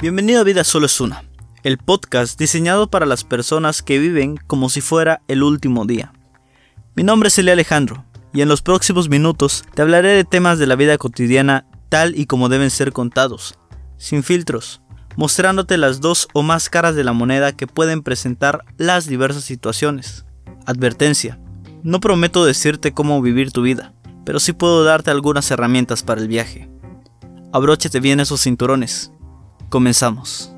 Bienvenido a Vida Solo es Una, el podcast diseñado para las personas que viven como si fuera el último día. Mi nombre es Elia Alejandro y en los próximos minutos te hablaré de temas de la vida cotidiana tal y como deben ser contados, sin filtros, mostrándote las dos o más caras de la moneda que pueden presentar las diversas situaciones. Advertencia, no prometo decirte cómo vivir tu vida, pero sí puedo darte algunas herramientas para el viaje. Abróchate bien esos cinturones. Comenzamos.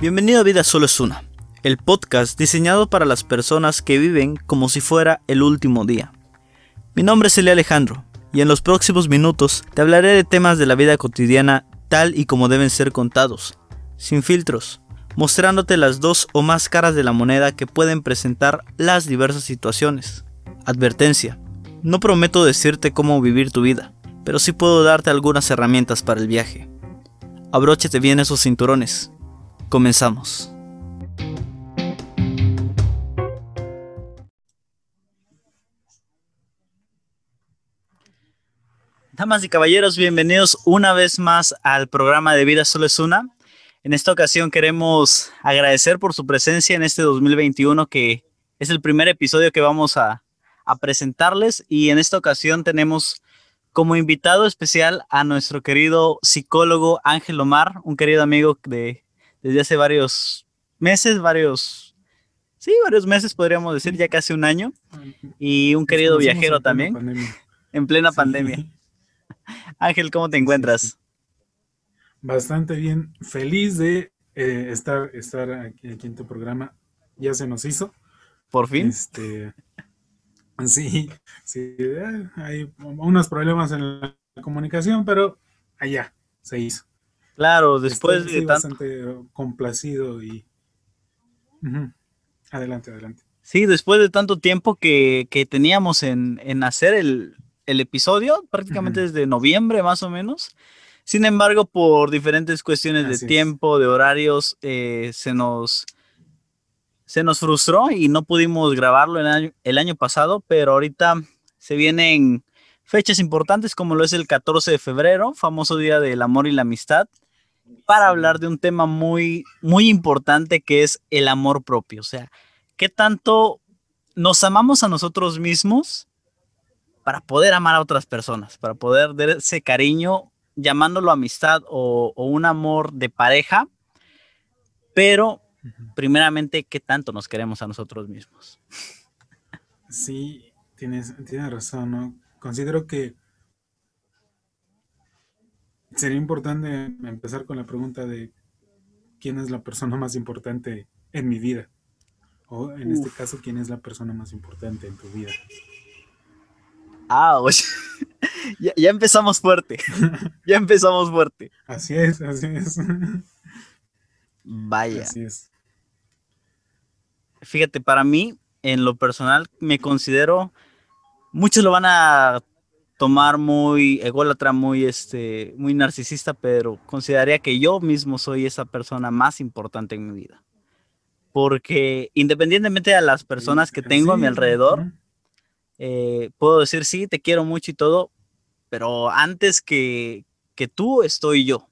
Bienvenido a Vida Solo es Una, el podcast diseñado para las personas que viven como si fuera el último día. Mi nombre es Elia Alejandro y en los próximos minutos te hablaré de temas de la vida cotidiana tal y como deben ser contados, sin filtros, mostrándote las dos o más caras de la moneda que pueden presentar las diversas situaciones. Advertencia, no prometo decirte cómo vivir tu vida, pero sí puedo darte algunas herramientas para el viaje. Abróchate bien esos cinturones. Comenzamos. Damas y caballeros, bienvenidos una vez más al programa de Vida Solo es Una. En esta ocasión queremos agradecer por su presencia en este 2021 que es el primer episodio que vamos a, presentarles y en esta ocasión tenemos como invitado especial a nuestro querido psicólogo Ángel Omar, un querido amigo de desde hace varios meses, varios, sí, varios meses podríamos decir, ya casi un año, y un querido viajero también, en plena pandemia. Ángel, ¿cómo te encuentras? Bastante bien, feliz de eh, estar, estar aquí, en tu programa. Ya se nos hizo. Por fin. Este, sí, sí, eh, hay unos problemas en la comunicación, pero allá se hizo. Claro, después de bastante complacido y adelante, adelante. Sí, después de tanto tiempo que, teníamos en, hacer el, episodio, prácticamente desde noviembre más o menos. Sin embargo, por diferentes cuestiones de tiempo, de horarios, eh, se nos se nos frustró y no pudimos grabarlo el año, el año pasado, pero ahorita se vienen fechas importantes como lo es el 14 de febrero, famoso Día del Amor y la Amistad, para hablar de un tema muy, muy importante que es el amor propio. O sea, ¿qué tanto nos amamos a nosotros mismos para poder amar a otras personas, para poder dar ese cariño, llamándolo amistad o, un amor de pareja? Pero, primeramente, ¿qué tanto nos queremos a nosotros mismos? Sí, tienes, tienes razón, ¿no? Considero que sería importante empezar con la pregunta de quién es la persona más importante en mi vida. O en este caso, quién es la persona más importante en tu vida. Ah, ya, ya, empezamos fuerte. ya empezamos fuerte. Así es, así es. Vaya. Así es. Fíjate, para mí, en lo personal, me considero, muchos lo van a tomar muy ególatra, muy, este, muy narcisista, pero consideraría que yo mismo soy esa persona más importante en mi vida. Porque independientemente de las personas que tengo a mi alrededor, eh, puedo decir, sí, te quiero mucho y todo, pero antes que, que tú estoy yo.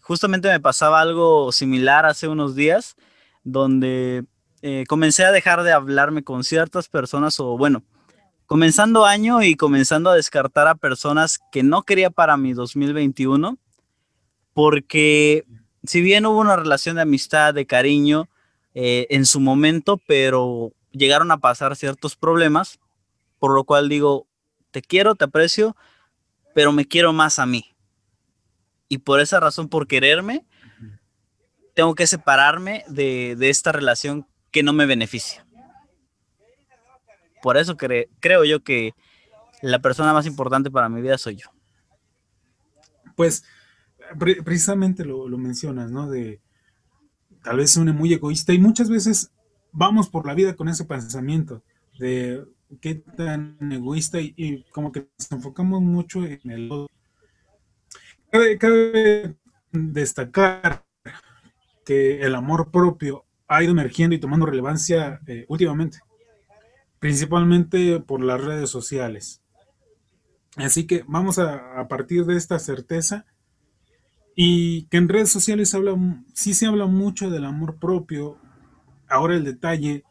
Justamente me pasaba algo similar hace unos días, donde eh, comencé a dejar de hablarme con ciertas personas o bueno, comenzando año y comenzando a descartar a personas que no quería para mi 2021, porque si bien hubo una relación de amistad, de cariño eh, en su momento, pero llegaron a pasar ciertos problemas, por lo cual digo, te quiero, te aprecio, pero me quiero más a mí. Y por esa razón, por quererme, tengo que separarme de, de esta relación que no me beneficia por eso creo yo que la persona más importante para mi vida soy yo. Pues precisamente lo, mencionas, ¿no? De tal vez suene muy egoísta y muchas veces vamos por la vida con ese pensamiento de qué tan egoísta y, como que nos enfocamos mucho en el cabe, cabe destacar que el amor propio ha ido emergiendo y tomando relevancia eh, últimamente principalmente por las redes sociales. Así que vamos a, a partir de esta certeza y que en redes sociales habla, sí se habla mucho del amor propio. Ahora el detalle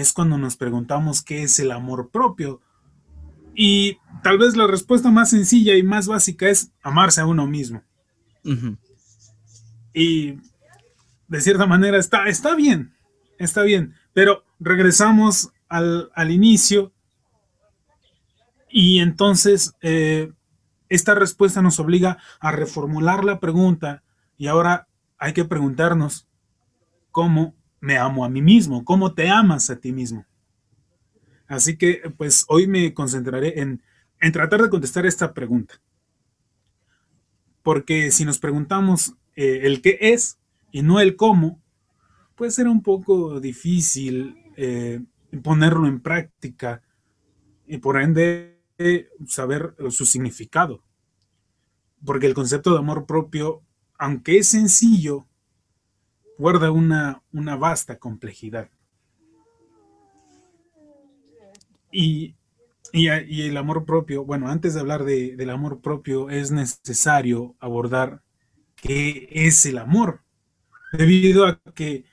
es cuando nos preguntamos qué es el amor propio. Y tal vez la respuesta más sencilla y más básica es amarse a uno mismo. Y de cierta manera está, está bien, está bien, pero regresamos al, inicio y entonces eh, esta respuesta nos obliga a reformular la pregunta y ahora hay que preguntarnos cómo me amo a mí mismo, cómo te amas a ti mismo. Así que pues hoy me concentraré en, tratar de contestar esta pregunta. Porque si nos preguntamos eh, el qué es y no el cómo, puede ser un poco difícil eh, ponerlo en práctica y por ende saber su significado. Porque el concepto de amor propio, aunque es sencillo, guarda una, una vasta complejidad. Y, el amor propio, bueno, antes de hablar del amor propio, es necesario abordar qué es el amor, debido a que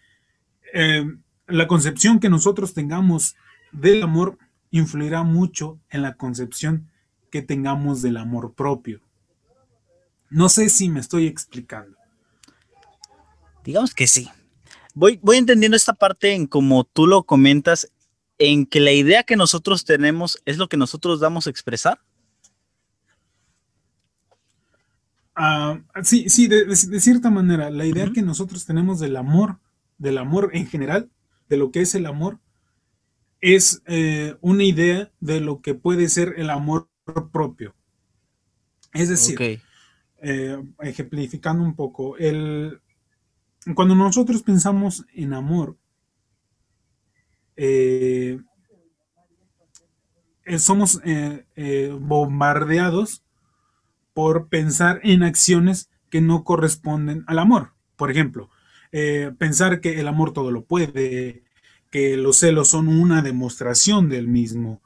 eh, la concepción que nosotros tengamos del amor influirá mucho en la concepción que tengamos del amor propio. No sé si me estoy explicando. Digamos que sí. Voy, voy entendiendo esta parte en como tú lo comentas, en que la idea que nosotros tenemos es lo que nosotros damos a expresar. Ah, sí, sí, de, cierta manera, la idea que nosotros tenemos del amor, del amor en general, de lo que es el amor, es eh, una idea de lo que puede ser el amor propio. Es decir, eh, ejemplificando un poco, el, cuando nosotros pensamos en amor, eh, somos bombardeados por pensar en acciones que no corresponden al amor. Por ejemplo, pensar que el amor todo lo puede, que los celos son una demostración del mismo,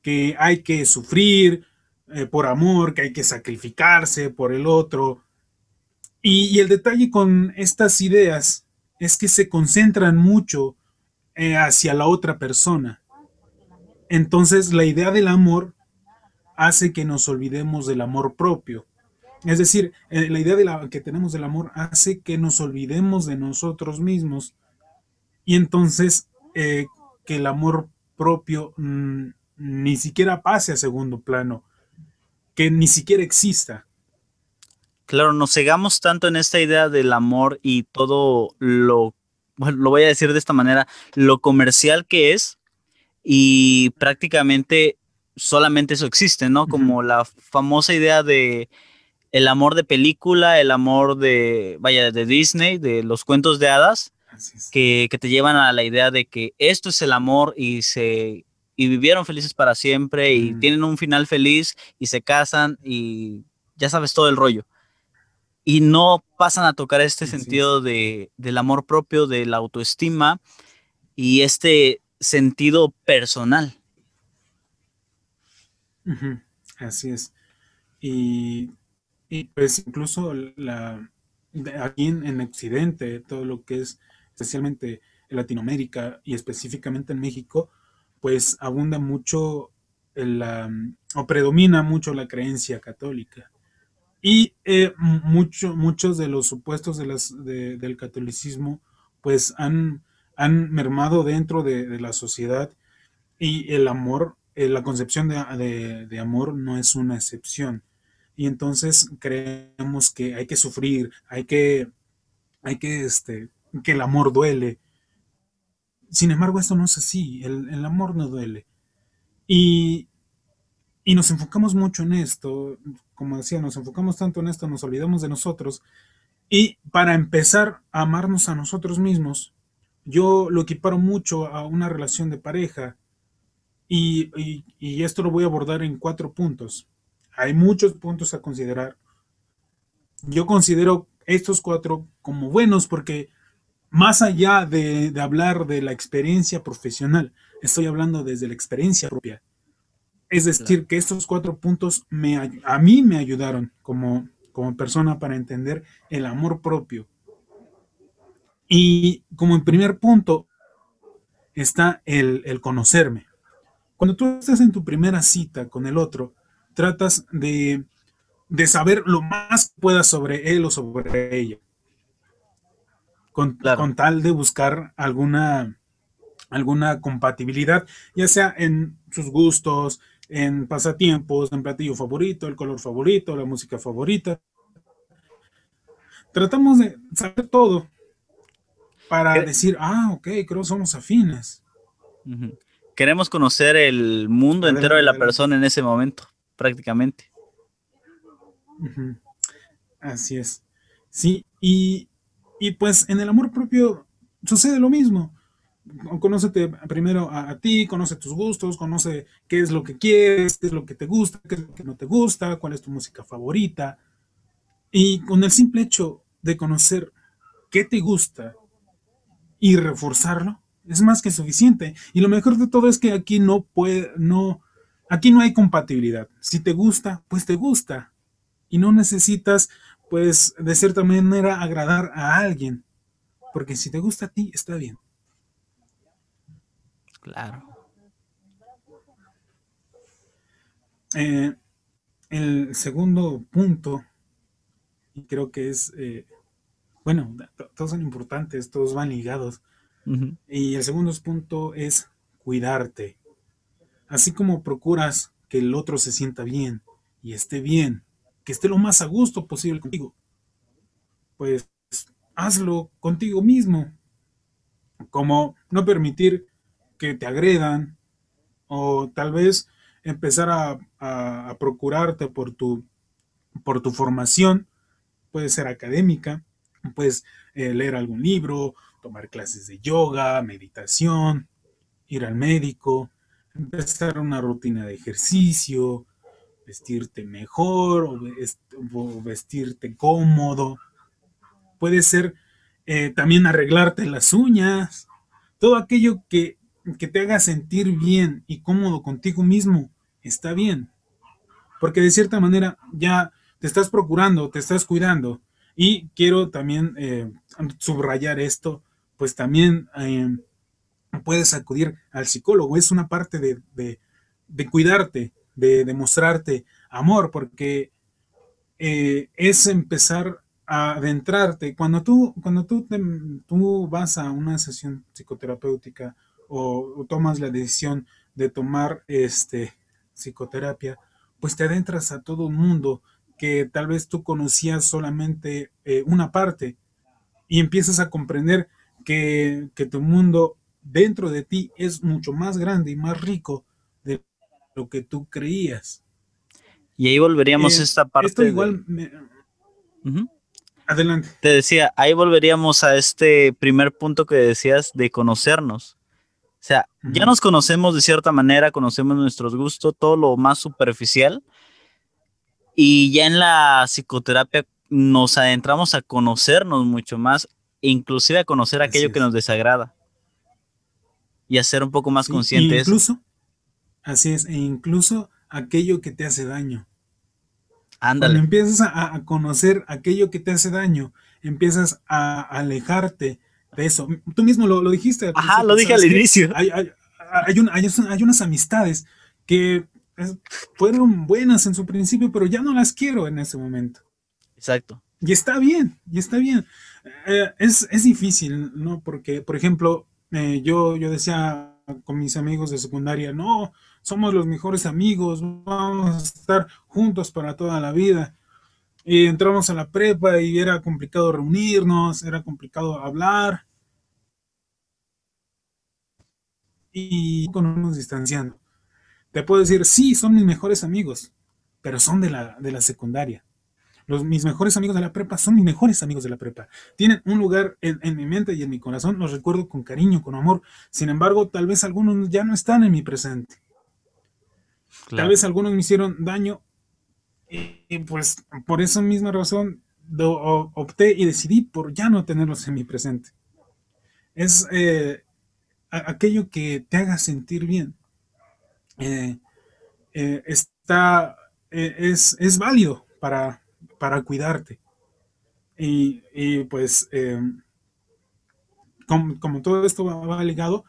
que hay que sufrir eh, por amor, que hay que sacrificarse por el otro. Y, el detalle con estas ideas es que se concentran mucho eh, hacia la otra persona. Entonces la idea del amor hace que nos olvidemos del amor propio. Es decir, eh, la idea de la, que tenemos del amor hace que nos olvidemos de nosotros mismos y entonces eh, que el amor propio mm, ni siquiera pase a segundo plano, que ni siquiera exista. Claro, nos cegamos tanto en esta idea del amor y todo lo, lo voy a decir de esta manera, lo comercial que es y prácticamente solamente eso existe, ¿no? Como la famosa idea de el amor de película, el amor de, vaya, de Disney, de los cuentos de hadas, que, te llevan a la idea de que esto es el amor y se y vivieron felices para siempre y tienen un final feliz y se casan y ya sabes todo el rollo. Y no pasan a tocar este sentido de, del amor propio, de la autoestima y este sentido personal. Así es. Y, pues incluso la, aquí en, en Occidente, todo lo que es especialmente en Latinoamérica y específicamente en México, pues abunda mucho la, o predomina mucho la creencia católica. Y eh, mucho, muchos de los supuestos de las, del catolicismo pues han, han mermado dentro de, la sociedad y el amor, eh, la concepción de, de, amor no es una excepción. Y entonces creemos que hay que sufrir, hay que, hay que este, que el amor duele. Sin embargo, esto no es así, el, amor no duele. Y, y nos enfocamos mucho en esto, como decía, nos enfocamos tanto en esto, nos olvidamos de nosotros. Y para empezar a amarnos a nosotros mismos, yo lo equiparo mucho a una relación de pareja. Y, esto lo voy a abordar en cuatro puntos. Hay muchos puntos a considerar. Yo considero estos cuatro como buenos porque más allá de, hablar de la experiencia profesional, estoy hablando desde la experiencia propia. Es decir, que estos cuatro puntos me, a mí me ayudaron como, como persona para entender el amor propio. Y como en primer punto está el, el conocerme. Cuando tú estás en tu primera cita con el otro, tratas de, de saber lo más que puedas sobre él o sobre ella. Con, con, tal de buscar alguna, alguna compatibilidad, ya sea en sus gustos, en pasatiempos, en platillo favorito, el color favorito, la música favorita. Tratamos de saber todo para decir, ah, ok, creo que somos afines. Queremos conocer el mundo entero de la persona en ese momento, prácticamente. Así es. Sí, y, y, pues en el amor propio sucede lo mismo. Conócete primero a, ti, conoce tus gustos, conoce qué es lo que quieres, qué es lo que te gusta, qué es lo que no te gusta, cuál es tu música favorita. Y con el simple hecho de conocer qué te gusta y reforzarlo, es más que suficiente. Y lo mejor de todo es que aquí no puede, no, aquí no hay compatibilidad. Si te gusta, pues te gusta. Y no necesitas, pues, de cierta manera agradar a alguien. Porque si te gusta a ti, está bien. Claro. Eh, el segundo punto, y creo que es, eh, bueno, todos son importantes, todos van ligados, y el segundo punto es cuidarte. Así como procuras que el otro se sienta bien y esté bien, que esté lo más a gusto posible contigo, pues hazlo contigo mismo. Como no permitir que te agredan o tal vez empezar a, procurarte por tu, por tu formación, puede ser académica, puedes eh, leer algún libro, tomar clases de yoga, meditación, ir al médico, empezar una rutina de ejercicio, vestirte mejor o, vestirte cómodo. Puede ser eh, también arreglarte las uñas, todo aquello que, que te haga sentir bien y cómodo contigo mismo está bien. Porque de cierta manera ya te estás procurando, te estás cuidando. Y quiero también eh, subrayar esto, pues también eh, puedes acudir al psicólogo. Es una parte de, cuidarte, de demostrarte amor, porque eh, es empezar a adentrarte. Cuando tú, cuando tú, tú vas a una sesión psicoterapéutica o, tomas la decisión de tomar este, psicoterapia, pues te adentras a todo un mundo que tal vez tú conocías solamente eh, una parte y empiezas a comprender que, tu mundo dentro de ti es mucho más grande y más rico de lo que tú creías. Y ahí volveríamos a eh, esta parte. Esto igual Adelante. Te decía, ahí volveríamos a este primer punto que decías de conocernos. O sea, ya nos conocemos de cierta manera, conocemos nuestros gustos, todo lo más superficial. Y ya en la psicoterapia nos adentramos a conocernos mucho más inclusive a conocer aquello que nos desagrada y a ser un poco más conscientes. Incluso, así es, e incluso aquello que te hace daño. Ándale. Cuando empiezas a, conocer aquello que te hace daño, empiezas a alejarte de eso. Tú mismo lo, dijiste. Ajá, lo dije al inicio. Hay, hay, unas amistades que fueron buenas en su principio, pero ya no las quiero en ese momento. Exacto. Y está bien, y está bien. Eh, es, difícil, ¿no? Porque, por ejemplo, eh, yo, yo decía con mis amigos de secundaria, no, somos los mejores amigos, vamos a estar juntos para toda la vida. Y entramos a la prepa y era complicado reunirnos, era complicado hablar. Y nos distanciando. Te puedo decir, sí, son mis mejores amigos, pero son de la, de la secundaria mis mejores amigos de la prepa son mis mejores amigos de la prepa. Tienen un lugar en, mi mente y en mi corazón, los recuerdo con cariño, con amor. Sin embargo, tal vez algunos ya no están en mi presente. Tal vez algunos me hicieron daño y, pues por esa misma razón opté y decidí por ya no tenerlos en mi presente. Es, eh, aquello que te haga sentir bien. Eh, eh, está, es, es, válido para, para cuidarte. Y, y pues, como, como, todo esto va, ligado,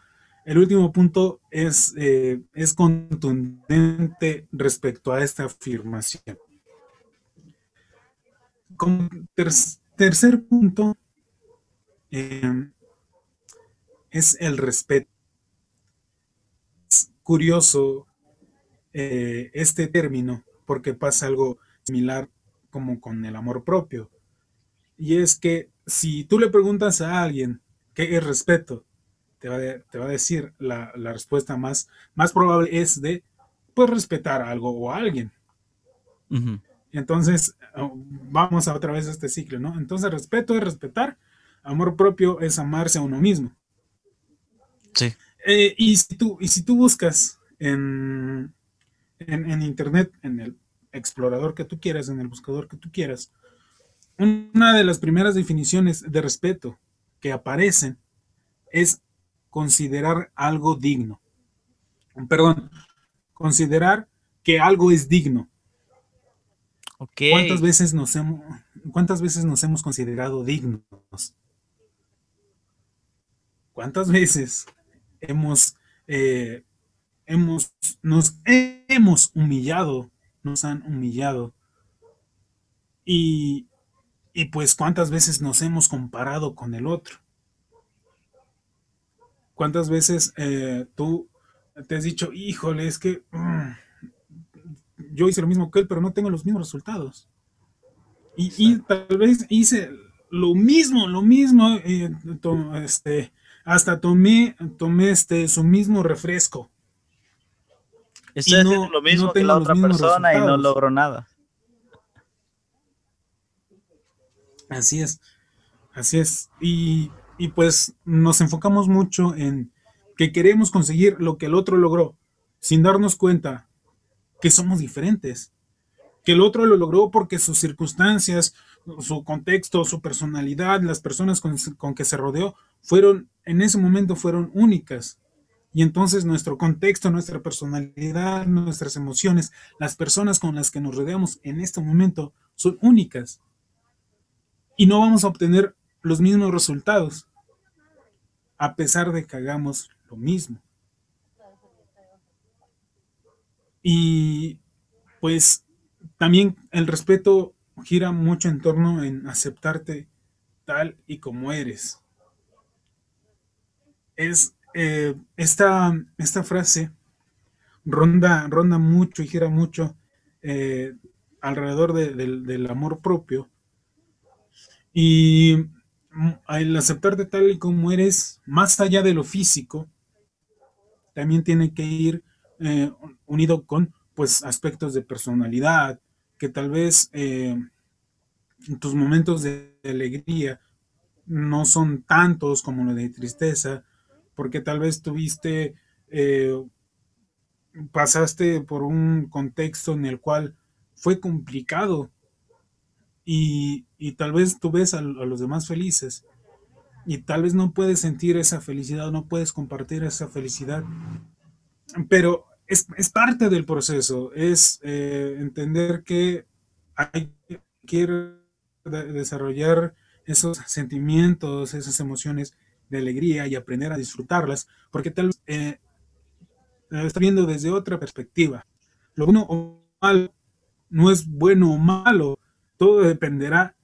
el último punto es, es contundente respecto a esta afirmación. Tercer punto, es el respeto. Es curioso eh, este término porque pasa algo similar como con el amor propio. Y es que si tú le preguntas a alguien qué es respeto, te va, a decir la, respuesta más, más probable es de, pues, respetar algo o a alguien. Entonces, vamos a otra vez a este ciclo, ¿no? Entonces, respeto es respetar, amor propio es amarse a uno mismo. Sí. Eh, y, si tú, y si tú buscas en, en, internet, en el explorador que tú quieras, en el buscador que tú quieras, una de las primeras definiciones de respeto que aparecen es considerar algo digno. Perdón, considerar que algo es digno. ¿Cuántas veces nos hemos, cuántas veces nos hemos considerado dignos? ¿Cuántas veces hemos, eh, hemos, nos hemos humillado, nos han humillado. Y, y pues cuántas veces nos hemos comparado con el otro. ¿Cuántas veces eh, tú te has dicho, híjole, es que mm, yo hice lo mismo que él, pero no tengo los mismos resultados? Y, y tal vez hice lo mismo, lo mismo, eh, este, hasta tomé, tomé este, su mismo refresco. Estoy lo mismo que la otra persona y no logro nada. Así es, así es. Y, y pues nos enfocamos mucho en que queremos conseguir lo que el otro logró, sin darnos cuenta que somos diferentes. Que el otro lo logró porque sus circunstancias, su contexto, su personalidad, las personas con, con que se rodeó, fueron, en ese momento fueron únicas. Y entonces nuestro contexto, nuestra personalidad, nuestras emociones, las personas con las que nos rodeamos en este momento son únicas. Y no vamos a obtener los mismos resultados, a pesar de que hagamos lo mismo. Y pues también el respeto gira mucho en torno en aceptarte tal y como eres es eh, esta, esta frase ronda, ronda mucho y gira mucho eh, alrededor del amor propio. Y el aceptarte tal y como eres, más allá de lo físico, también tiene que ir eh, unido con pues aspectos de personalidad, que tal vez en tus momentos de alegría no son tantos como los de tristeza, porque tal vez tuviste, eh, pasaste por un contexto en el cual fue complicado y, tal vez tú ves a, los demás felices y tal vez no puedes sentir esa felicidad, no puedes compartir esa felicidad, pero es, parte del proceso, es eh, entender que hay que desarrollar esos sentimientos, esas emociones de alegría y aprender a disfrutarlas, porque tal vez eh, está viendo desde otra perspectiva. Lo bueno o malo no es bueno o malo, todo dependerá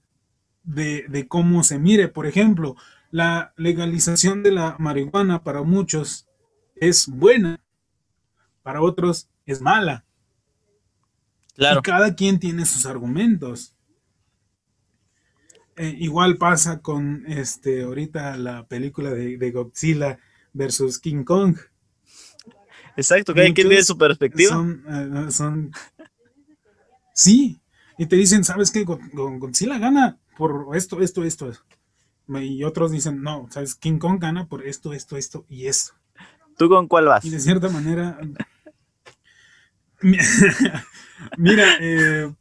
de, de cómo se mire. Por ejemplo, la legalización de la marihuana para muchos es buena, para otros es mala. Claro. Y cada quien tiene sus argumentos. Eh, igual pasa con este ahorita la película de, Godzilla versus King Kong. Exacto, cada quien tiene su perspectiva. Eh, son, sí, y te dicen, ¿sabes qué? Godzilla gana por esto, esto, esto. Y otros dicen, no, ¿sabes? King Kong gana por esto, esto, esto y esto. ¿Tú con cuál vas? Y de cierta manera, mira, eh,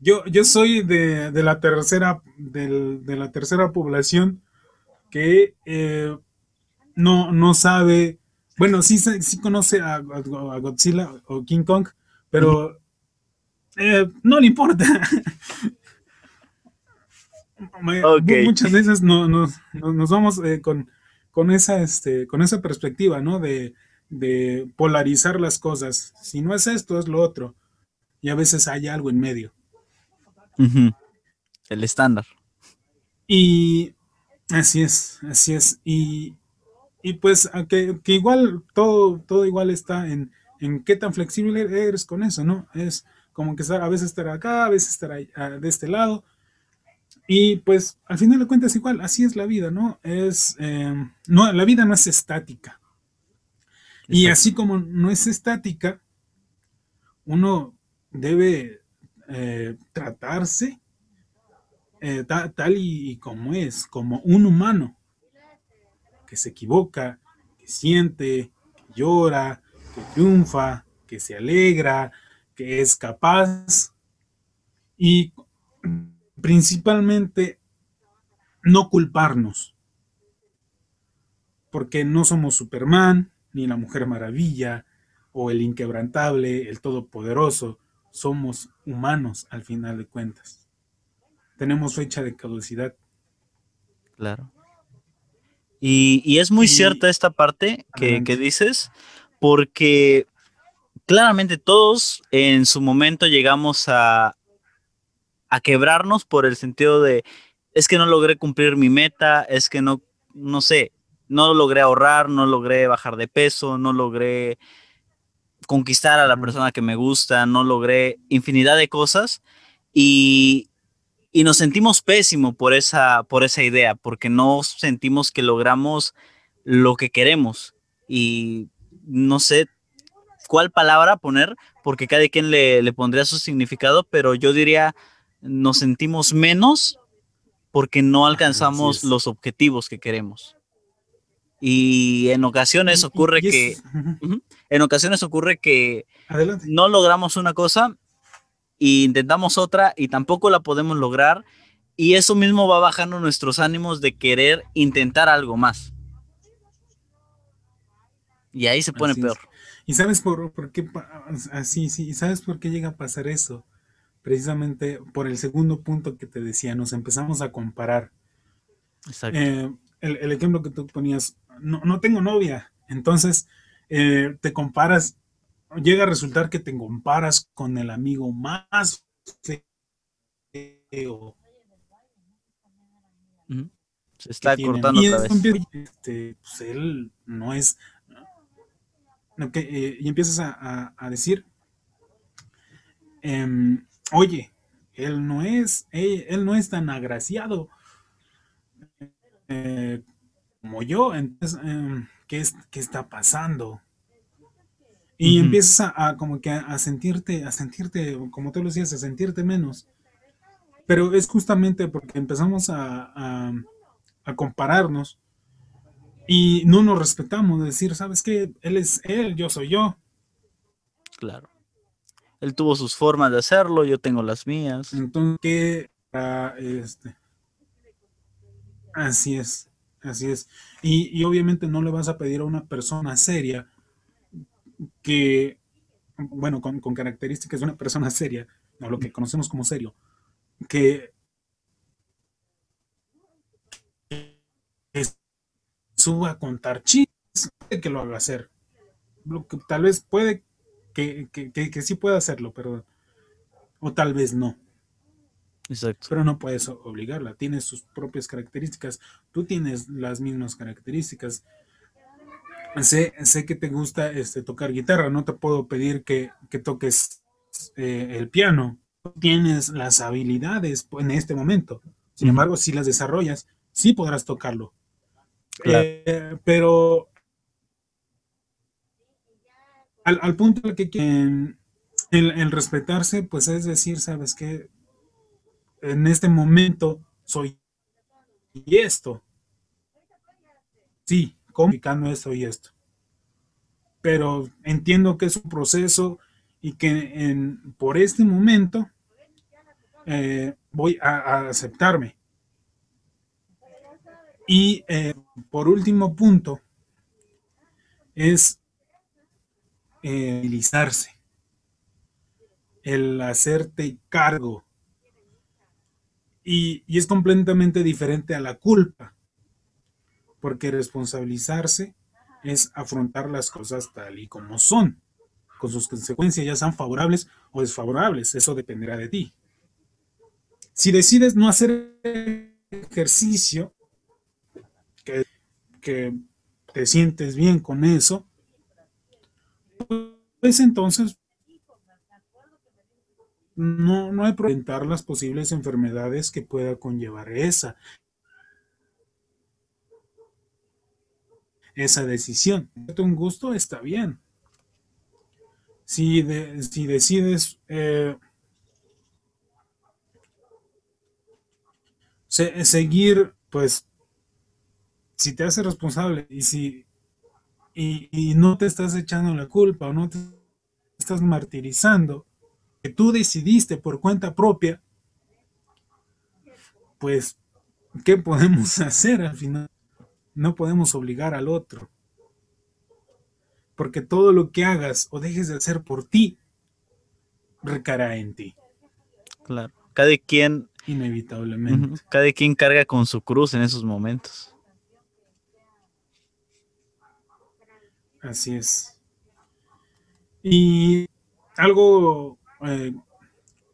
yo, yo soy de, la tercera, de la tercera población que eh, no, no sabe, bueno, sí, sí conoce a, Godzilla o King Kong, pero eh, no le importa. Muchas veces no, nos vamos eh, con, con, esa, este, con esa perspectiva, ¿no? De, de polarizar las cosas. Si no es esto, es lo otro. Y a veces hay algo en medio. El estándar. Y así es, así es. Y, pues que, que, igual todo, todo igual está en, en qué tan flexible eres con eso, ¿no? Es como que a veces estar acá, a veces estar ahí, de este lado. Y pues al final de cuentas igual, así es la vida, ¿no? Es, eh, no, la vida no es estática. Y así como no es estática, uno debe eh, tratarse eh, tal y, como es, como un humano que se equivoca, que siente, que llora, que triunfa, que se alegra, que es capaz. Y principalmente no culparnos, porque no somos Superman, ni la Mujer Maravilla, o el inquebrantable, el todopoderoso, somos humanos al final de cuentas. Tenemos fecha de caducidad. Claro. Y, es muy cierta esta parte que, que, dices, porque claramente todos en su momento llegamos a, a quebrarnos por el sentido de, es que no logré cumplir mi meta, es que no, no sé, no logré ahorrar, no logré bajar de peso, no logré conquistar a la persona que me gusta, no logré infinidad de cosas y, y nos sentimos pésimo por esa, por esa idea, porque no sentimos que logramos lo que queremos. Y no sé cuál palabra poner, porque cada quien le, le pondría su significado, pero yo diría, nos sentimos menos porque no alcanzamos los objetivos que queremos. Y en ocasiones ocurre que en ocasiones ocurre que no logramos una cosa e intentamos otra y tampoco la podemos lograr y eso mismo va bajando nuestros ánimos de querer intentar algo más. Y ahí se pone peor. ¿Y sabes por, qué así sí, sabes por qué llega a pasar eso? Precisamente por el segundo punto que te decía, nos empezamos a comparar. Exacto. Eh, el, el, ejemplo que tú ponías, no, tengo novia. Entonces, eh, te comparas, llega a resultar que te comparas con el amigo más feo. Se está cortando otra vez. Este, pues él no es. Eh, y empiezas a, decir, em, oye, él no es, él, no es tan agraciado. Eh, como yo, entonces, em, ¿qué, es, ¿qué está pasando? Y empiezas a, como que a, sentirte, a sentirte, como tú lo decías, a sentirte menos. Pero es justamente porque empezamos a, a, compararnos y no nos respetamos, decir, ¿sabes qué? Él es él, yo soy yo. Claro. Él tuvo sus formas de hacerlo, yo tengo las mías. Entonces, ¿qué? este, así es. Así es. Y, obviamente no le vas a pedir a una persona seria que, bueno, con, características de una persona seria, o lo que conocemos como serio, que, suba a contar chistes, que lo haga hacer. Lo que tal vez puede que, que, que sí pueda hacerlo, pero o tal vez no. Pero no puedes obligarla, tiene sus propias características, tú tienes las mismas características. Sé, sé que te gusta este, tocar guitarra, no te puedo pedir que, toques eh, el piano, tienes las habilidades en este momento, sin embargo, si las desarrollas, sí podrás tocarlo. Eh, pero al, punto que el, el respetarse, pues es decir, ¿sabes qué? En este momento soy y esto. Sí, complicando esto y esto. Pero entiendo que es un proceso y que en, por este momento eh, voy a, aceptarme. Y eh, por último punto, es eh, el hacerte cargo. Y, es completamente diferente a la culpa, porque responsabilizarse es afrontar las cosas tal y como son, con sus consecuencias, ya sean favorables o desfavorables, eso dependerá de ti. Si decides no hacer ejercicio, que, que te sientes bien con eso, pues entonces no, no hay que las posibles enfermedades que pueda conllevar esa. esa decisión. Un gusto está bien. Si, si decides eh, seguir, pues, si te hace responsable y si y, no te estás echando la culpa o no te estás martirizando, que tú decidiste por cuenta propia, pues, ¿qué podemos hacer al final? No podemos obligar al otro. Porque todo lo que hagas o dejes de hacer por ti, recará en ti. Claro. Cada quien. Inevitablemente. Cada quien carga con su cruz en esos momentos. Así es. Y algo eh,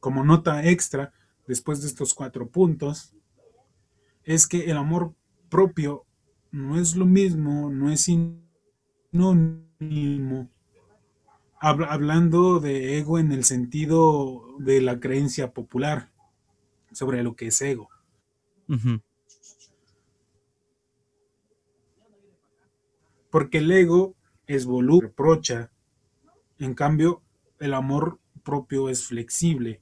como nota extra, después de estos cuatro puntos, es que el amor propio no es lo mismo, no es sinónimo. hablando de ego en el sentido de la creencia popular sobre lo que es ego. Porque el ego es voluble, reprocha. En cambio, el amor propio es flexible,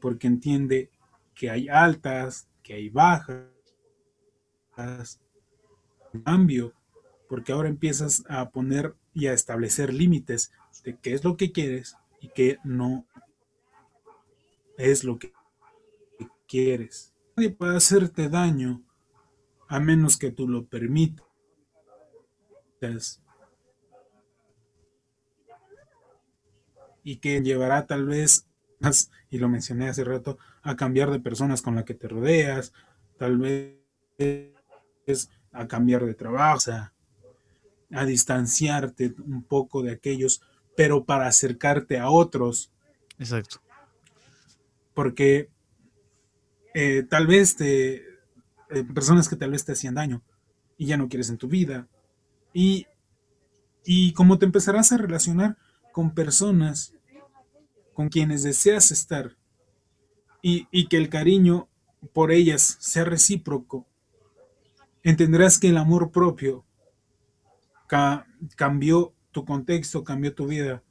porque entiende que hay altas, que hay bajas. Cambio, porque ahora empiezas a poner y a establecer límites de qué es lo que quieres y qué no es lo que quieres. Nadie puede hacerte daño a menos que tú lo permitas y que llevará tal vez, y lo mencioné hace rato, a cambiar de personas con las que te rodeas, tal vez a cambiar de trabajo, a distanciarte un poco de aquellos, pero para acercarte a otros. Exacto. Porque eh, tal vez te, eh, personas que tal vez te hacían daño y ya no quieres en tu vida. Y, y como te empezarás a relacionar con personas con quienes deseas estar y, que el cariño por ellas sea recíproco, entenderás que el amor propio cambió tu contexto, cambió tu vida,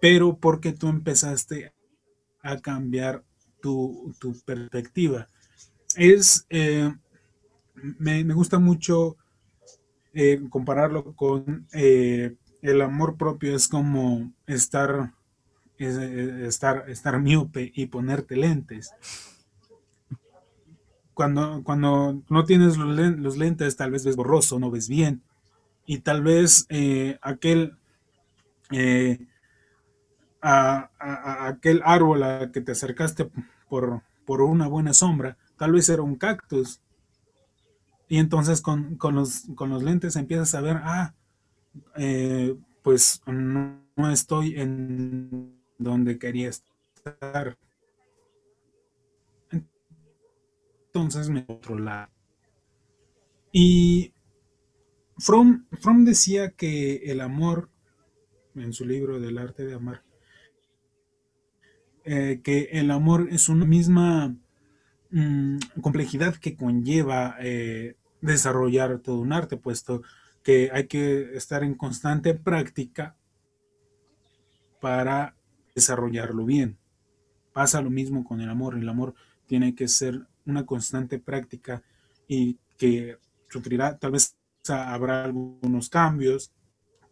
pero porque tú empezaste a cambiar tu, perspectiva. Es, eh, me, gusta mucho eh, compararlo con eh, el amor propio es como estar, estar, estar miope y ponerte lentes. Cuando, cuando no tienes los lentes, tal vez ves borroso, no ves bien. Y tal vez eh, aquel, eh, a, aquel árbol a que te acercaste por, por una buena sombra, tal vez era un cactus. Y entonces con, los, con los lentes empiezas a ver, ah, eh, pues no, estoy en donde quería estar. Entonces me otro lado. Y Fromm, decía que el amor, en su libro del arte de amar, eh, que el amor es una misma mm, complejidad que conlleva eh, desarrollar todo un arte, puesto que hay que estar en constante práctica para desarrollarlo bien. Pasa lo mismo con el amor. El amor tiene que ser una constante práctica y que sufrirá, tal vez habrá algunos cambios,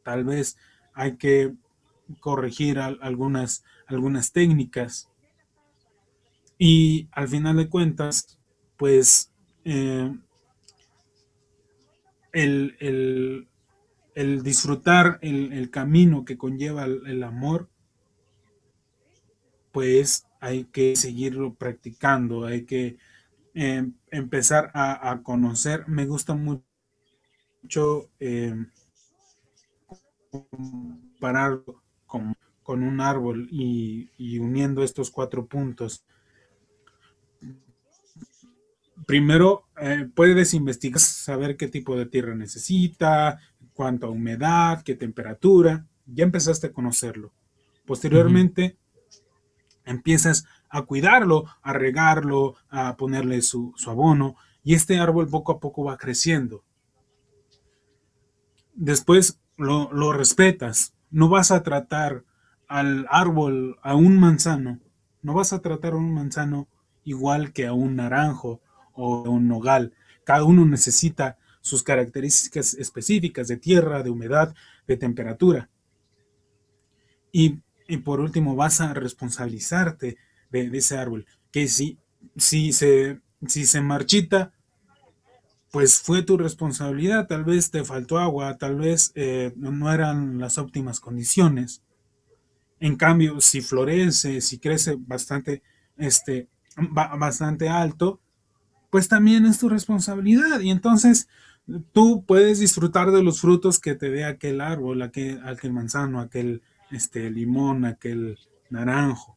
tal vez hay que corregir algunas, algunas técnicas. Y al final de cuentas, pues eh, el, el disfrutar el, camino que conlleva el, amor, pues hay que seguirlo practicando, hay que em, empezar a, conocer. Me gusta mucho eh, comparar con, un árbol y, uniendo estos cuatro puntos. Primero, eh, puedes investigar, saber qué tipo de tierra necesita, cuánta humedad, qué temperatura. Ya empezaste a conocerlo. Posteriormente, empiezas a cuidarlo, a regarlo, a ponerle su, abono y este árbol poco a poco va creciendo. Después lo, lo, respetas, no vas a tratar al árbol, a un manzano, no vas a tratar a un manzano igual que a un naranjo o un nogal. Cada uno necesita sus características específicas de tierra, de humedad, de temperatura. Y, por último, vas a responsabilizarte de, ese árbol, que si, si, se, si se marchita, pues fue tu responsabilidad, tal vez te faltó agua, tal vez eh, no eran las óptimas condiciones. En cambio, si florece, si crece bastante, este, bastante alto, pues también es tu responsabilidad. Y entonces tú puedes disfrutar de los frutos que te dé aquel árbol, aquel, aquel manzano, aquel este, limón, aquel naranjo.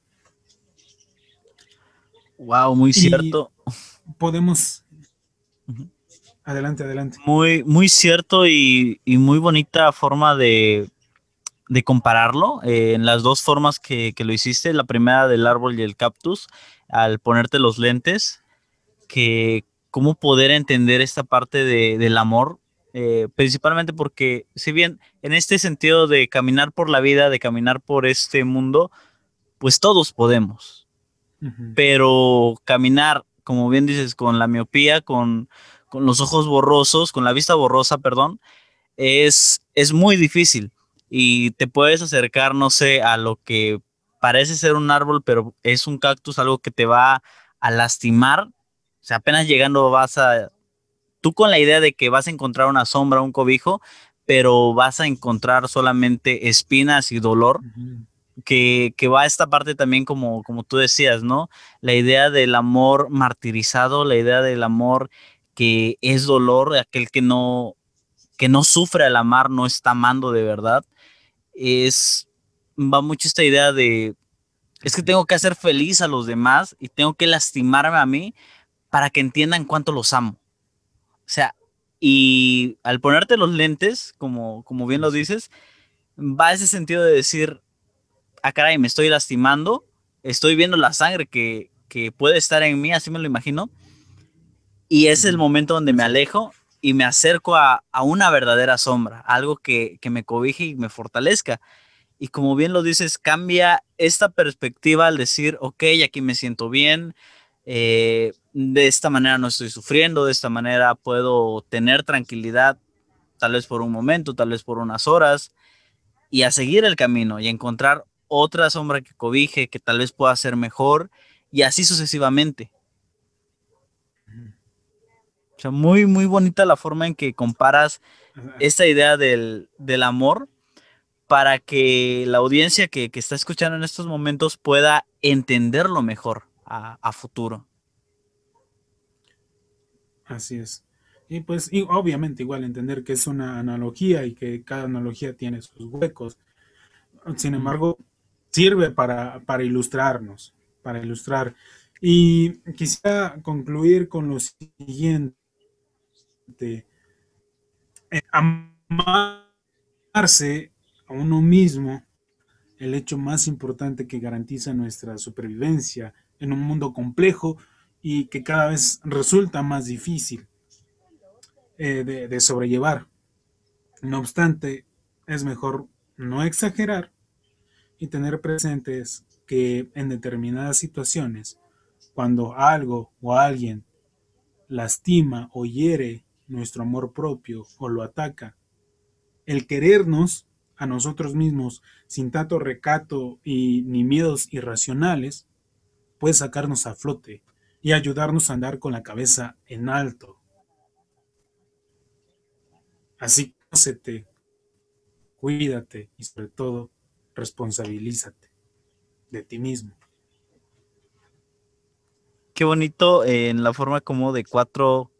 Wow, muy cierto. Podemos. Adelante, adelante. Muy, muy cierto y, muy bonita forma de, compararlo eh, en las dos formas que, lo hiciste. La primera del árbol y el cactus, al ponerte los lentes, que cómo poder entender esta parte del amor, eh, principalmente porque si bien en este sentido de caminar por la vida, de caminar por este mundo, pues todos podemos, pero caminar, como bien dices, con la miopía, con, con, los ojos borrosos, con la vista borrosa, perdón, es, es muy difícil. Y te puedes acercar, no sé, a lo que parece ser un árbol, pero es un cactus, algo que te va a lastimar o sea, apenas llegando vas a, tú con la idea de que vas a encontrar una sombra, un cobijo, pero vas a encontrar solamente espinas y dolor. Que, que, va a esta parte también como, como tú decías, ¿no? La idea del amor martirizado, la idea del amor que es dolor, aquel que no, que no sufre al amar, no está amando de verdad, es, va mucho esta idea de, es que tengo que hacer feliz a los demás y tengo que lastimarme a mí para que entiendan cuánto los amo. O sea, y al ponerte los lentes, como, como bien lo dices, va ese sentido de decir, ah, caray, me estoy lastimando, estoy viendo la sangre que, puede estar en mí, así me lo imagino, y es el momento donde me alejo y me acerco a, una verdadera sombra, algo que, que, me cobije y me fortalezca. Y como bien lo dices, cambia esta perspectiva al decir, ok, aquí me siento bien, eh, de esta manera no estoy sufriendo, de esta manera puedo tener tranquilidad, tal vez por un momento, tal vez por unas horas, y a seguir el camino y encontrar otra sombra que cobije, que tal vez pueda ser mejor, y así sucesivamente. O sea, muy, muy bonita la forma en que comparas esta idea del, amor para que la audiencia que, que está escuchando en estos momentos pueda entenderlo mejor a, futuro. Así es. Y pues y obviamente igual entender que es una analogía y que cada analogía tiene sus huecos. Sin embargo, sirve para, para ilustrarnos, para ilustrar. Y quisiera concluir con lo siguiente. Eh, amarse a uno mismo, el hecho más importante que garantiza nuestra supervivencia en un mundo complejo y que cada vez resulta más difícil eh, de, sobrellevar. No obstante, es mejor no exagerar y tener presentes que en determinadas situaciones, cuando algo o alguien lastima o hiere nuestro amor propio o lo ataca, el querernos a nosotros mismos sin tanto recato y ni miedos irracionales puede sacarnos a flote y ayudarnos a andar con la cabeza en alto. Así conócete, cuídate y sobre todo responsabilízate de ti mismo. Qué bonito en la forma como de cuatro,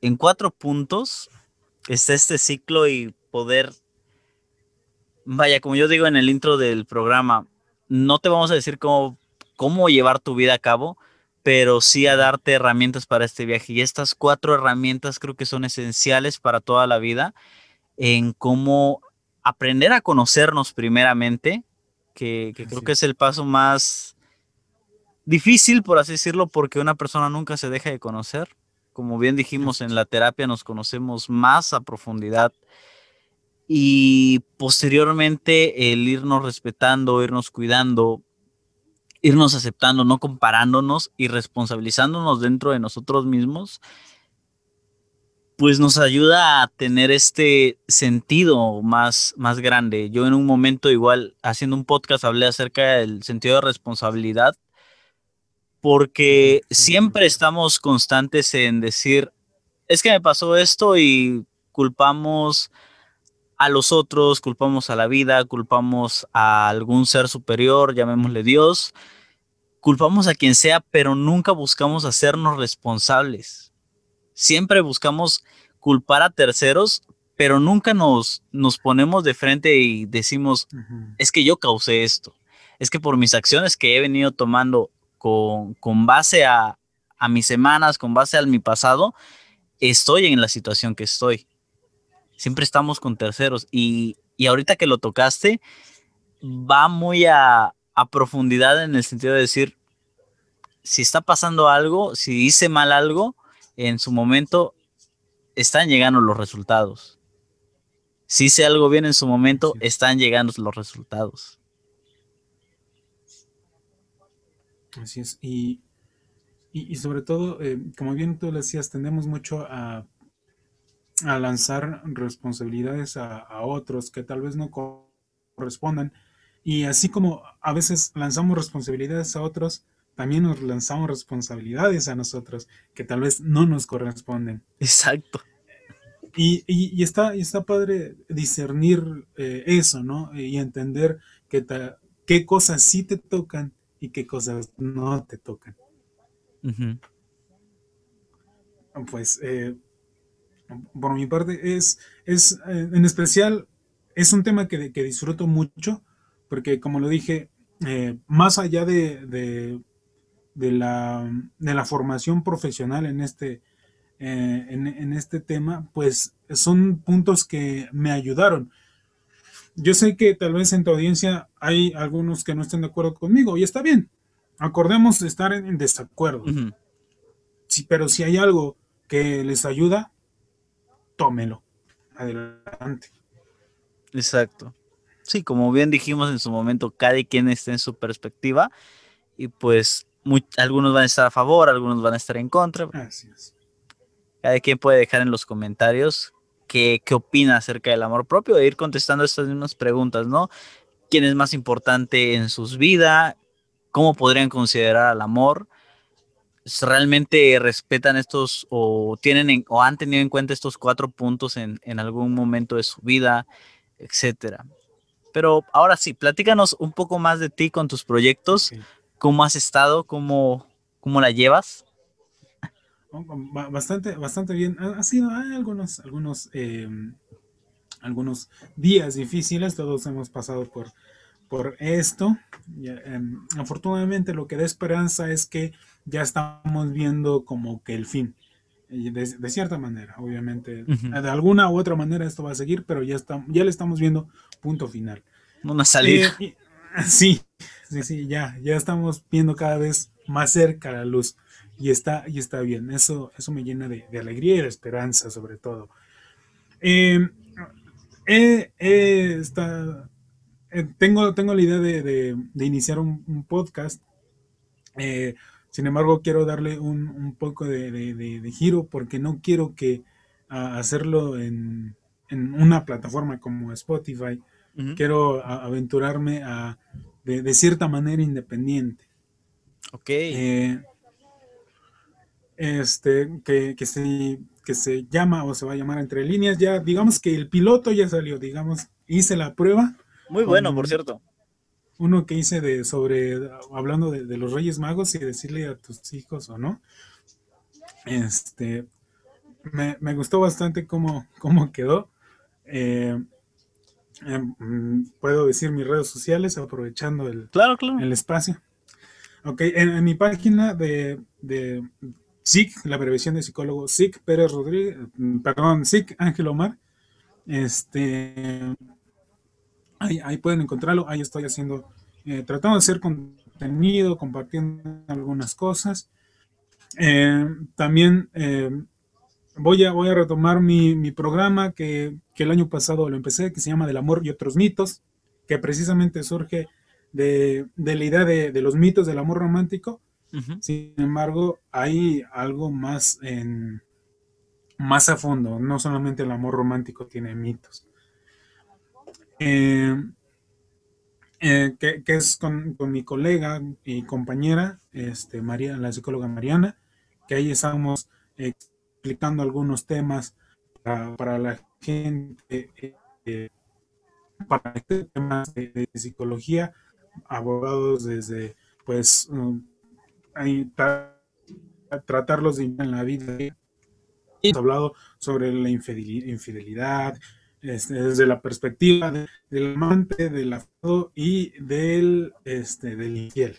en cuatro puntos está este ciclo y poder, vaya, como yo digo en el intro del programa, no te vamos a decir cómo, cómo llevar tu vida a cabo, pero sí a darte herramientas para este viaje. Y estas cuatro herramientas creo que son esenciales para toda la vida en cómo aprender a conocernos primeramente, que, creo que es el paso más difícil, por así decirlo, porque una persona nunca se deja de conocer. Como bien dijimos, en la terapia nos conocemos más a profundidad y posteriormente el irnos respetando, irnos cuidando, irnos aceptando, no comparándonos y responsabilizándonos dentro de nosotros mismos, pues nos ayuda a tener este sentido más, más grande. Yo en un momento igual haciendo un podcast hablé acerca del sentido de responsabilidad porque siempre estamos constantes en decir, es que me pasó esto y culpamos a los otros, culpamos a la vida, culpamos a algún ser superior, llamémosle Dios, culpamos a quien sea, pero nunca buscamos hacernos responsables. Siempre buscamos culpar a terceros, pero nunca nos, nos ponemos de frente y decimos, es que yo causé esto, es que por mis acciones que he venido tomando con, base a, mis semanas, con base a mi pasado, estoy en la situación que estoy. Siempre estamos con terceros y, ahorita que lo tocaste, va muy a, a profundidad en el sentido de decir, si está pasando algo, si hice mal algo, en su momento están llegando los resultados. Si hice algo bien en su momento, están llegando los resultados. Así es. Y, y, sobre todo, eh, como bien tú decías, tendemos mucho a, a lanzar responsabilidades a, otros que tal vez no correspondan. Y así como a veces lanzamos responsabilidades a otros, también nos lanzamos responsabilidades a nosotros que tal vez no nos corresponden. Exacto. Y, y, está, y está padre discernir eh, eso, ¿no? Y entender que qué cosas sí te tocan y qué cosas no te tocan. Pues eh, por mi parte es, es eh, en especial, es un tema que, disfruto mucho, porque como lo dije, eh, más allá de, de, la, de, la, formación profesional en este, en, en, este tema, pues son puntos que me ayudaron. Yo sé que tal vez en tu audiencia hay algunos que no estén de acuerdo conmigo y está bien. Acordemos de estar en, desacuerdo. sí, pero si hay algo que les ayuda, tómelo. Adelante. Exacto. Sí, como bien dijimos en su momento, cada quien está en su perspectiva y pues algunos van a estar a favor, algunos van a estar en contra. Gracias. Cada quien puede dejar en los comentarios qué, opina acerca del amor propio e ir contestando estas mismas preguntas, ¿no? ¿Quién es más importante en sus vidas? ¿Cómo podrían considerar al amor? ¿Realmente respetan estos o tienen o han tenido en cuenta estos cuatro puntos en, algún momento de su vida, etcétera? Pero ahora sí, platícanos un poco más de ti con tus proyectos, cómo has estado, cómo, cómo la llevas. Bastante, bastante bien. Ha, sido hay algunos, algunos, em, algunos días difíciles. Todos hemos pasado por, por esto. Em, afortunadamente, lo que da esperanza es que ya estamos viendo como que el fin. De, cierta manera, obviamente. De alguna u otra manera esto va a seguir, pero ya, está, ya le estamos viendo punto final. Una salida. Eh, sí, sí, sí, ya, ya estamos viendo cada vez más cerca la luz y está, y está bien. Eso, eso me llena de, alegría y de esperanza, sobre todo. Em, eh, tengo, tengo la idea de, iniciar un, podcast. Sin embargo, quiero darle un, poco de, giro porque no quiero que hacerlo en, una plataforma como Spotify. Quiero aventurarme a, de, cierta manera independiente. Ok. Eh, este, que, que, que se llama o se va a llamar Entre líneas. Ya, digamos que el piloto ya salió, digamos, hice la prueba. Muy bueno, por cierto. Uno que hice de sobre, hablando de, los Reyes Magos y decirle a tus hijos o no. Este, me, gustó bastante cómo, cómo quedó. Eh, em, mm, puedo decir mis redes sociales aprovechando el, claro, claro. el espacio. Ok, en, mi página de, de SIC, la abreviación de psicólogo SIC Pérez Rodríguez, mm, perdón, SIC Ángel Omar, este, ahí, pueden encontrarlo, ahí estoy haciendo, eh, tratando de hacer contenido, compartiendo algunas cosas. Eh, también eh, voy, a, voy a retomar mi, programa que, que, el año pasado lo empecé, que se llama Del amor y otros mitos, que precisamente surge de, la idea de, los mitos del amor romántico. Sin embargo, hay algo más, en, más a fondo. No solamente el amor romántico tiene mitos. Eh, eh, que, es con, mi colega y compañera, este, María, la psicóloga Mariana, que ahí estamos explicando algunos temas para, la gente, eh, para temas de psicología, abogados desde, pues, um, tratarlos de en la vida. Hemos hablado sobre la infidelidad, este, desde la perspectiva del amante, del afado y del, este, del infiel.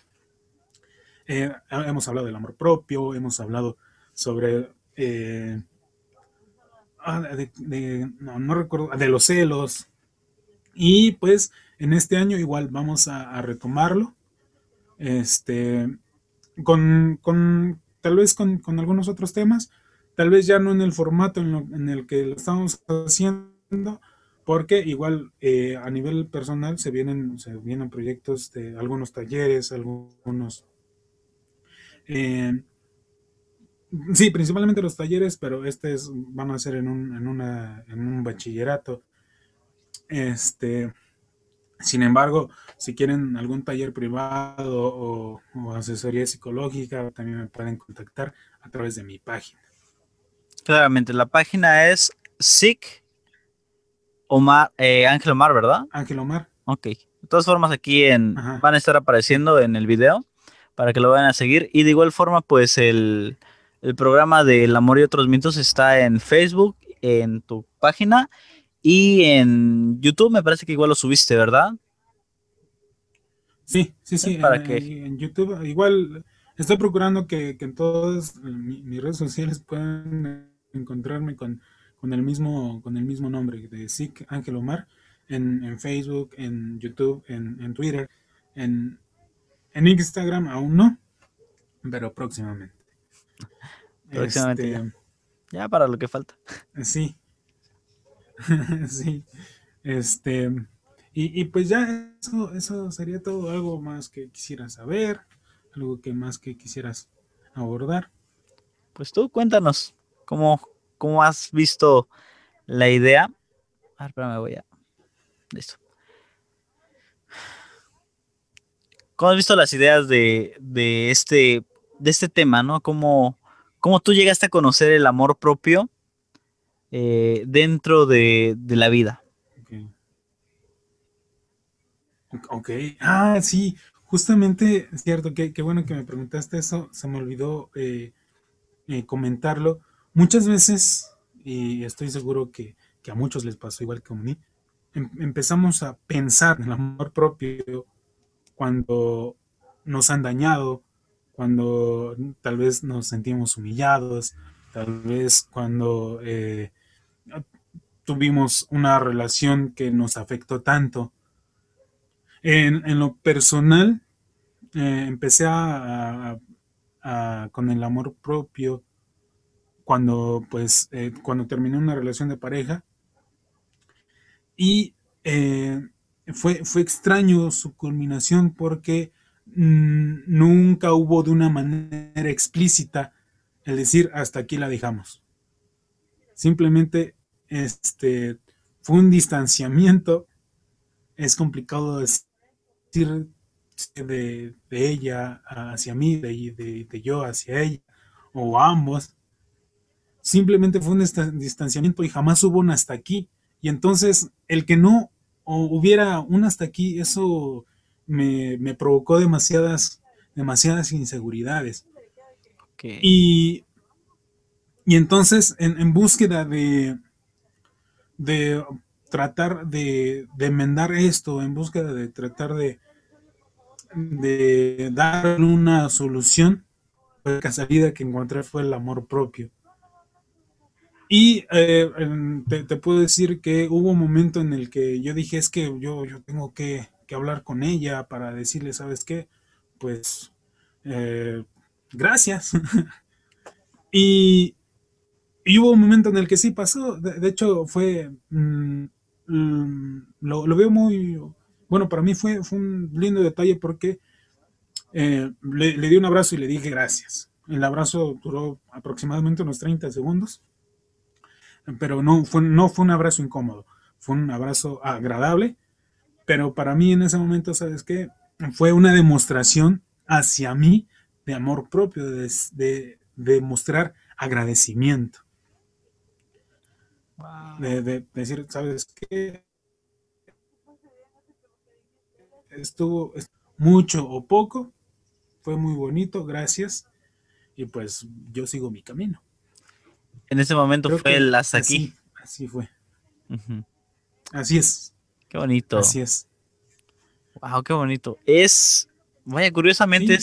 Eh, hemos hablado del amor propio, hemos hablado sobre eh, ah, no, recuerdo, de los celos. Y pues en este año igual vamos a, retomarlo. Este, con, tal vez con, algunos otros temas, tal vez ya no en el formato en, el que lo estamos haciendo, porque igual eh, a nivel personal se vienen, se vienen proyectos de algunos talleres, algunos... Eh, sí, principalmente los talleres, pero este es, van a ser en un, en, una, en un bachillerato. Este, sin embargo, si quieren algún taller privado o, asesoría psicológica, también me pueden contactar a través de mi página. Claramente, la página es SIC Omar, eh, Ángel Omar, ¿verdad? Ángel Omar. Ok. De todas formas, aquí en, van a estar apareciendo en el video para que lo vayan a seguir. Y de igual forma, pues el, el programa del amor y otros mitos está en Facebook, en tu página y en YouTube me parece que igual lo subiste, ¿verdad? Sí, sí, sí. ¿Para en, En YouTube igual estoy procurando que, en todas mis redes sociales puedan encontrarme con, el mismo con el mismo nombre de SIC Ángel Omar en, Facebook, en YouTube, en, Twitter, en, en, Instagram aún no, pero próximamente. Próximamente. Este, ya para lo que falta. Sí, sí. Este, y, pues ya eso, eso sería todo, algo más que quisieras saber, algo que más que quisieras abordar. Pues tú cuéntanos cómo, cómo has visto la idea. A ver, me voy a. Listo. ¿Cómo has visto las ideas de, de, este, de este tema, no? ¿Cómo, ¿Cómo tú llegaste a conocer el amor propio eh, dentro de, la vida. ok, ah, sí, justamente, cierto, qué bueno que me preguntaste eso, se me olvidó eh, eh, comentarlo. Muchas veces, y estoy seguro que, a muchos les pasó igual que a mí, em, empezamos a pensar en el amor propio cuando nos han dañado, cuando tal vez nos sentimos humillados, tal vez cuando tuvimos una relación que nos afectó tanto. En, lo personal, eh, empecé a, con el amor propio cuando, pues, eh, cuando terminé una relación de pareja. Y eh, fue, fue extraño su culminación porque mm, nunca hubo de una manera explícita el decir hasta aquí la dejamos. Simplemente este, fue un distanciamiento. Es complicado decir de, ella hacia mí, de, de, yo hacia ella, o ambos. Simplemente fue un distanciamiento y jamás hubo un hasta aquí. Y entonces el que no hubiera un hasta aquí, eso me, provocó demasiadas, demasiadas inseguridades. Y, y, entonces en, búsqueda de, de tratar de, de, enmendar esto, en búsqueda de tratar de, de dar una solución, la salida que encontré fue el amor propio. Y eh, te, puedo decir que hubo un momento en el que yo dije, es que yo, yo tengo que, hablar con ella para decirle, ¿sabes qué? Pues, eh, gracias. y, hubo un momento en el que sí pasó. De, hecho, fue, mm, mm, lo, veo muy, bueno, para mí fue, fue un lindo detalle porque eh, le, le di un abrazo y le dije gracias. El abrazo duró aproximadamente unos 30 segundos pero no fue, no fue un abrazo incómodo, fue un abrazo agradable, pero para mí en ese momento, ¿sabes qué? Fue una demostración hacia mí de amor propio, de, de, mostrar agradecimiento. De, decir, ¿sabes qué? Estuvo mucho o poco, fue muy bonito, gracias, y pues yo sigo mi camino. En ese momento fue el hasta aquí. Así fue. Así es. Qué bonito. Así es. Wow, qué bonito. Es, vaya, curiosamente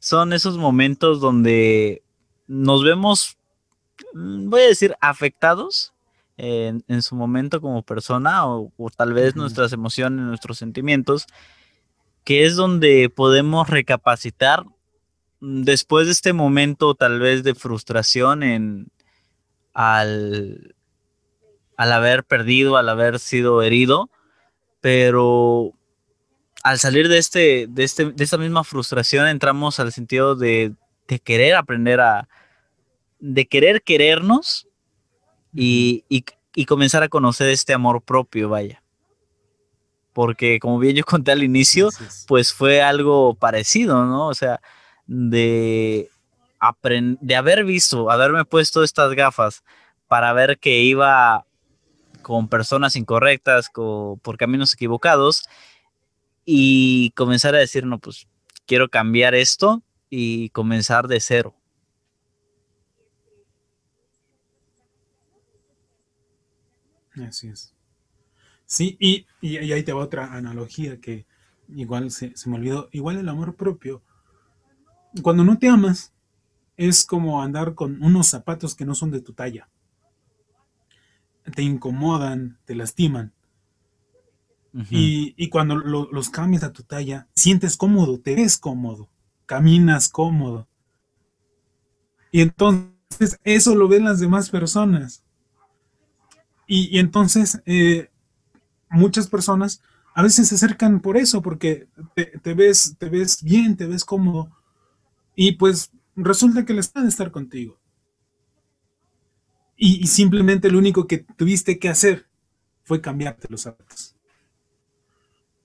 son esos momentos donde nos vemos, mm, voy a decir, afectados en, su momento como persona o, tal vez nuestras emociones, nuestros sentimientos, que es donde podemos recapacitar mm, después de este momento tal vez de frustración en, al, al haber perdido, al haber sido herido, pero al salir de, este, de, este, de esta misma frustración entramos al sentido de, de querer aprender a, de querer querernos y, y, y, comenzar a conocer este amor propio, vaya. Porque como bien yo conté al inicio, pues fue algo parecido, ¿no? O sea, de de haber visto, haberme puesto estas gafas para ver que iba con personas incorrectas, por caminos equivocados, y comenzar a decir, no, pues quiero cambiar esto y comenzar de cero. Así es. Sí, y, ahí te va otra analogía que igual se, se me olvidó. Igual el amor propio. Cuando no te amas, es como andar con unos zapatos que no son de tu talla. Te incomodan, te lastiman. y, cuando los cambias a tu talla, sientes cómodo, te ves cómodo, caminas cómodo. Y entonces eso lo ven las demás personas. Y, entonces eh, muchas personas a veces se acercan por eso, porque te, ves, te ves bien, te ves cómodo. Y pues resulta que les pueden estar contigo. Y, simplemente lo único que tuviste que hacer fue cambiarte los zapatos.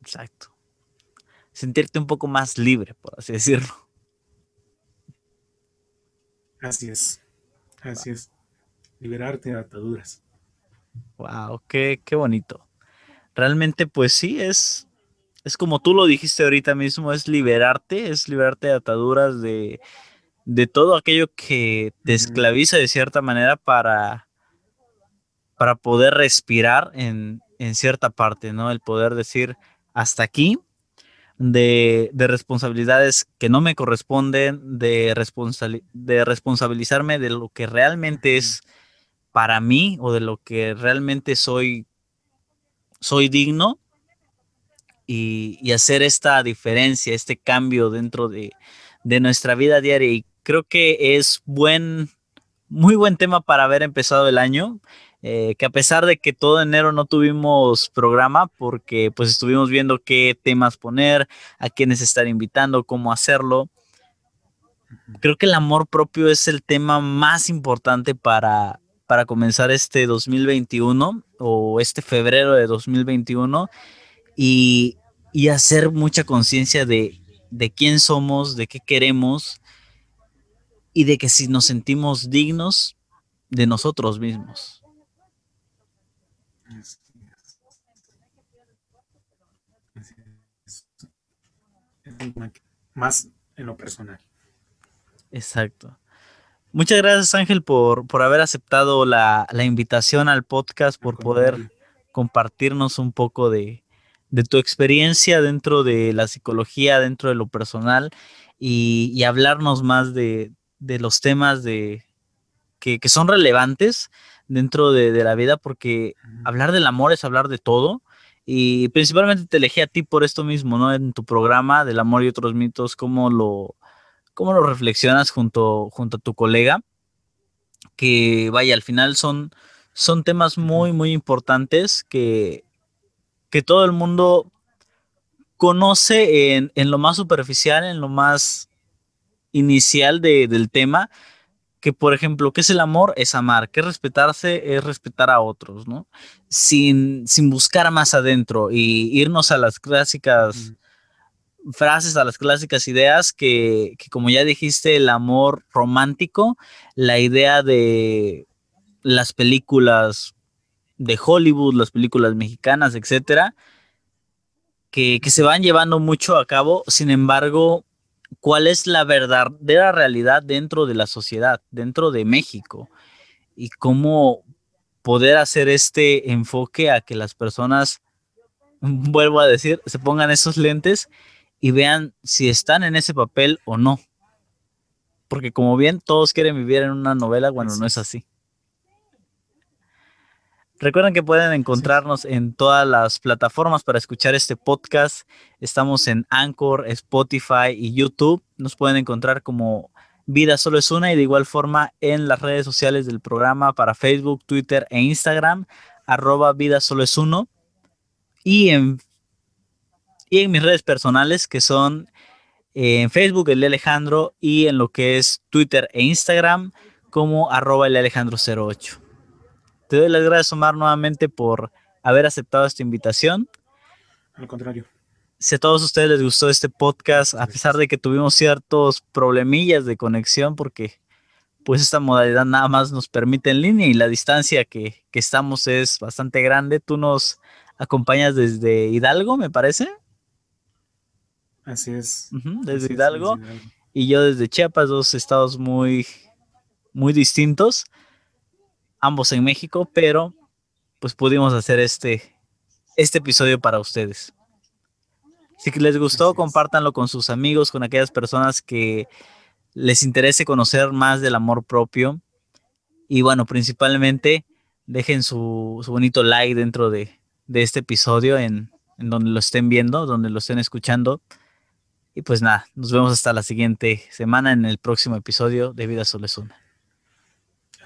Exacto. Sentirte un poco más libre, por así decirlo. Así es. Así es. Liberarte de ataduras. Wow, qué, qué bonito. Realmente, pues sí, es, es como tú lo dijiste ahorita mismo, es liberarte, es liberarte de ataduras, de, de todo aquello que te esclaviza de cierta manera para, para poder respirar en, cierta parte, ¿no? El poder decir hasta aquí, de, responsabilidades que no me corresponden, de, de responsabilizarme de lo que realmente es para mí o de lo que realmente soy, soy digno y, y hacer esta diferencia, este cambio dentro de, de nuestra vida diaria. Y creo que es buen, muy buen tema para haber empezado el año. Eh, que a pesar de que todo enero no tuvimos programa, porque pues estuvimos viendo qué temas poner, a quiénes estar invitando, cómo hacerlo. Creo que el amor propio es el tema más importante para, para comenzar este 2021 o este febrero de 2021 y, y hacer mucha conciencia de, de quién somos, de qué queremos y de que si nos sentimos dignos de nosotros mismos. Más en lo personal. Exacto. Muchas gracias Ángel por, por haber aceptado la, invitación al podcast, por poder compartirnos un poco de, tu experiencia dentro de la psicología, dentro de lo personal y, hablarnos más de, los temas de, que, son relevantes dentro de, la vida, porque hablar del amor es hablar de todo. Y principalmente te elegí a ti por esto mismo, ¿no? En tu programa del amor y otros mitos, cómo lo, cómo lo reflexionas junto, junto a tu colega. Que vaya, al final son, son temas muy, muy importantes que, que todo el mundo conoce en, en, lo más superficial, en lo más inicial del tema, que por ejemplo, ¿qué es el amor? Es amar, que respetarse es respetar a otros, ¿no? Sin, sin buscar más adentro y irnos a las clásicas frases, a las clásicas ideas que, que, como ya dijiste, el amor romántico, la idea de las películas de Hollywood, las películas mexicanas, etcétera, que, que se van llevando mucho a cabo, sin embargo, cuál es la verdadera realidad dentro de la sociedad, dentro de México, y cómo poder hacer este enfoque a que las personas, vuelvo a decir, se pongan esos lentes y vean si están en ese papel o no. Porque como bien todos quieren vivir en una novela, bueno, no es así. Recuerden que pueden encontrarnos en todas las plataformas para escuchar este podcast. Estamos en Anchor, Spotify y YouTube. Nos pueden encontrar como Vida Solo es Una y de igual forma en las redes sociales del programa para Facebook, Twitter e Instagram, arroba Vida Solo es Uno. Y en, y en mis redes personales que son eh, en Facebook el Alejandro y en lo que es Twitter e Instagram como arroba el Alejandro 08. Te doy las gracias, Omar, nuevamente por haber aceptado esta invitación. Al contrario. Si a todos ustedes les gustó este podcast, a pesar de que tuvimos ciertos problemillas de conexión, porque pues esta modalidad nada más nos permite en línea y la distancia que, estamos es bastante grande. Tú nos acompañas desde Hidalgo, me parece. Así es. desde, Hidalgo, Y yo desde Chiapas, dos estados muy, muy distintos ambos en México, pero pues pudimos hacer este, este episodio para ustedes. Si les gustó, compártanlo con sus amigos, con aquellas personas que les interese conocer más del amor propio. Y bueno, principalmente dejen su, bonito like dentro de, este episodio en, en, donde lo estén viendo, donde lo estén escuchando. Y pues nada, nos vemos hasta la siguiente semana en el próximo episodio de Vida Solo es Una.